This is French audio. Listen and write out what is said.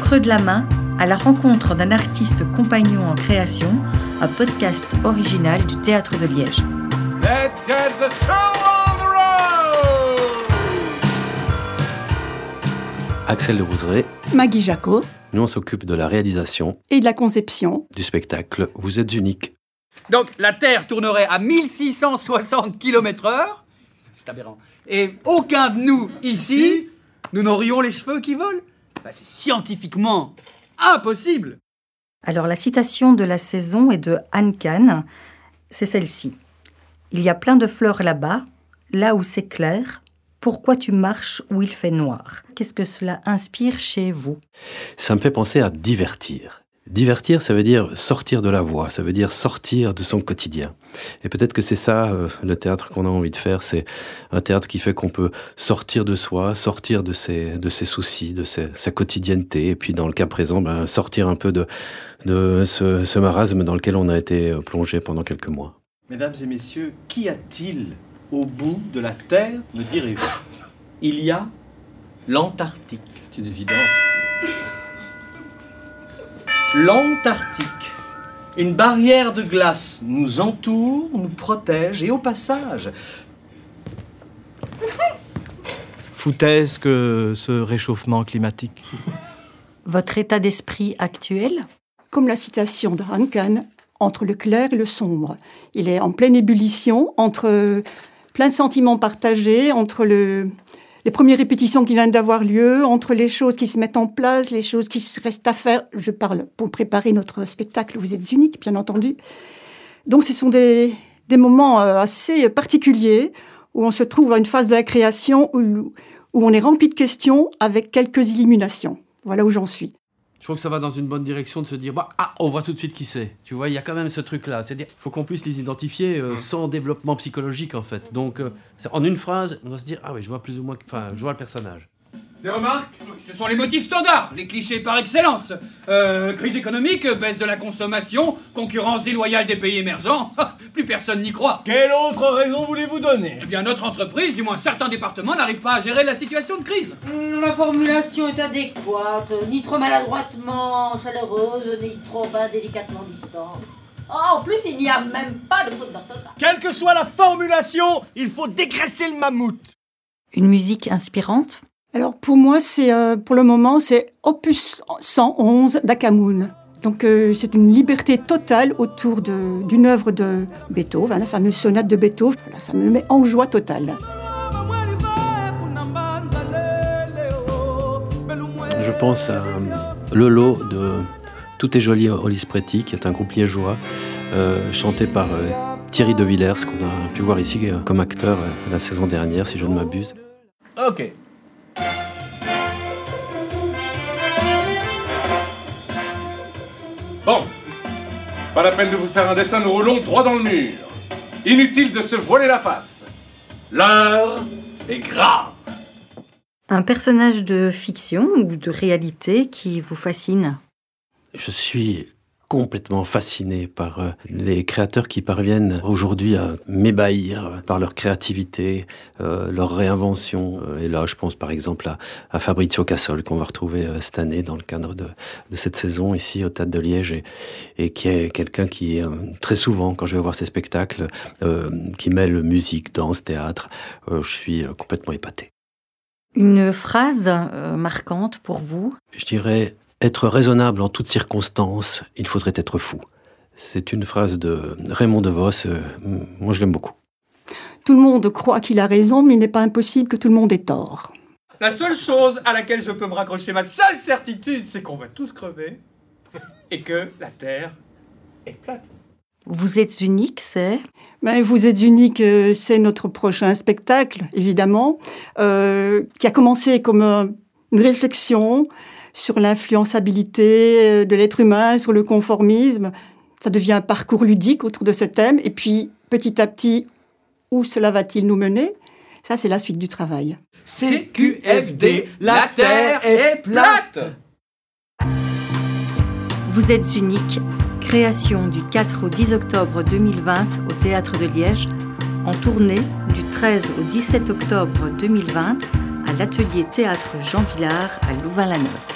creux de la main, à la rencontre d'un artiste compagnon en création, un podcast original du Théâtre de Liège. Let's get the show on the road! Axel de Rouzeret, Maggie Jacot nous on s'occupe de la réalisation et de la conception. du spectacle Vous êtes unique. Donc la Terre tournerait à 1660 km/h. C'est aberrant. Et aucun de nous ici, nous n'aurions les cheveux qui volent. Bah, c'est scientifiquement impossible. Alors la citation de la saison est de Anne Kahn, c'est celle-ci. Il y a plein de fleurs là-bas, là où c'est clair. Pourquoi tu marches où il fait noir? Qu'est-ce que cela inspire chez vous? Ça me fait penser à divertir. Divertir, ça veut dire sortir de la voie, ça veut dire sortir de son quotidien. Et peut-être que c'est ça euh, le théâtre qu'on a envie de faire, c'est un théâtre qui fait qu'on peut sortir de soi, sortir de ses, de ses soucis, de sa quotidienneté, et puis dans le cas présent, ben, sortir un peu de, de ce, ce marasme dans lequel on a été euh, plongé pendant quelques mois. Mesdames et messieurs, qu'y a-t-il au bout de la Terre, me direz-vous? Il y a l'Antarctique. C'est une évidence. L'Antarctique. Une barrière de glace nous entoure, nous protège et au passage. Foutaise que ce réchauffement climatique. Votre état d'esprit actuel? Comme la citation de Hankan, entre le clair et le sombre. Il est en pleine ébullition entre plein de sentiments partagés, entre le, les premières répétitions qui viennent d'avoir lieu, entre les choses qui se mettent en place, les choses qui restent à faire. Je parle pour préparer notre spectacle, vous êtes unique, bien entendu. Donc ce sont des, des moments euh, assez particuliers où on se trouve à une phase de la création où, où on est rempli de questions avec quelques illuminations. Voilà où j'en suis. Je trouve que ça va dans une bonne direction de se dire, bah, ah, on voit tout de suite qui c'est. Tu vois, il y a quand même ce truc-là. C'est-à-dire, il faut qu'on puisse les identifier euh, sans développement psychologique, en fait. Donc, euh, c'est- en une phrase, on doit se dire, ah oui, je vois plus ou moins, enfin, je vois le personnage. Des remarques? Ce sont les motifs standards, les clichés par excellence. Euh, crise économique, baisse de la consommation, concurrence déloyale des pays émergents. Plus personne n'y croit. Quelle autre raison voulez-vous donner? Eh bien, notre entreprise, du moins certains départements, n'arrive pas à gérer la situation de crise. Hum, La formulation est adéquate, ni trop maladroitement chaleureuse, ni trop indélicatement distante. Oh, en plus, il n'y a même pas de faute d'orthographe. Quelle que soit la formulation, il faut dégraisser le mammouth. Une musique inspirante? Alors pour moi, c'est euh, pour le moment, c'est Opus 111 d'Akamoun. Donc euh, c'est une liberté totale autour de- d'une œuvre de Beethoven, la fameuse sonate de Beethoven. Voilà, ça me met en joie totale. Je pense à le lot de Tout est joli Olis Preti, qui est un groupe liégeois, euh, chanté par euh, Thierry De Villers, qu'on a pu voir ici euh, comme acteur euh, la saison dernière, si je ne m'abuse. Ok. Bon, pas la peine de vous faire un dessin, nous roulons droit dans le mur. Inutile de se voiler la face. L'heure est grave. Un personnage de fiction ou de réalité qui vous fascine? Je suis complètement fasciné par euh, les créateurs qui parviennent aujourd'hui à m'ébahir par leur créativité, euh, leur réinvention. Euh, et là, je pense par exemple à, à Fabrizio Cassol, qu'on va retrouver euh, cette année dans le cadre de, de cette saison ici au Théâtre de Liège, et, et qui est quelqu'un qui, euh, très souvent, quand je vais voir ses spectacles, qui mêle musique, danse, théâtre, je suis complètement épaté. Une phrase marquante pour vous? Je dirais être raisonnable en toutes circonstances, il faudrait être fou. C'est une phrase de Raymond DeVos, euh, moi je l'aime beaucoup. Tout le monde croit qu'il a raison, mais il n'est pas impossible que tout le monde ait tort. La seule chose à laquelle je peux me raccrocher, ma seule certitude, c'est qu'on va tous crever et que la Terre est plate. Vous êtes unique, c'est? Ben, vous êtes unique, euh, c'est notre prochain spectacle, évidemment, euh, qui a commencé comme une réflexion sur l'influençabilité euh, de l'être humain, sur le conformisme. Ça devient un parcours ludique autour de ce thème. Et puis, petit à petit, où cela va-t-il nous mener? Ça, c'est la suite du travail. CQFD, la Terre est plate Vous êtes unique, création du 4 au 10 octobre 2020 au Théâtre de Liège, en tournée du 13 au 17 octobre 2020 à l'atelier théâtre Jean Villard à Louvain-la-Neuve.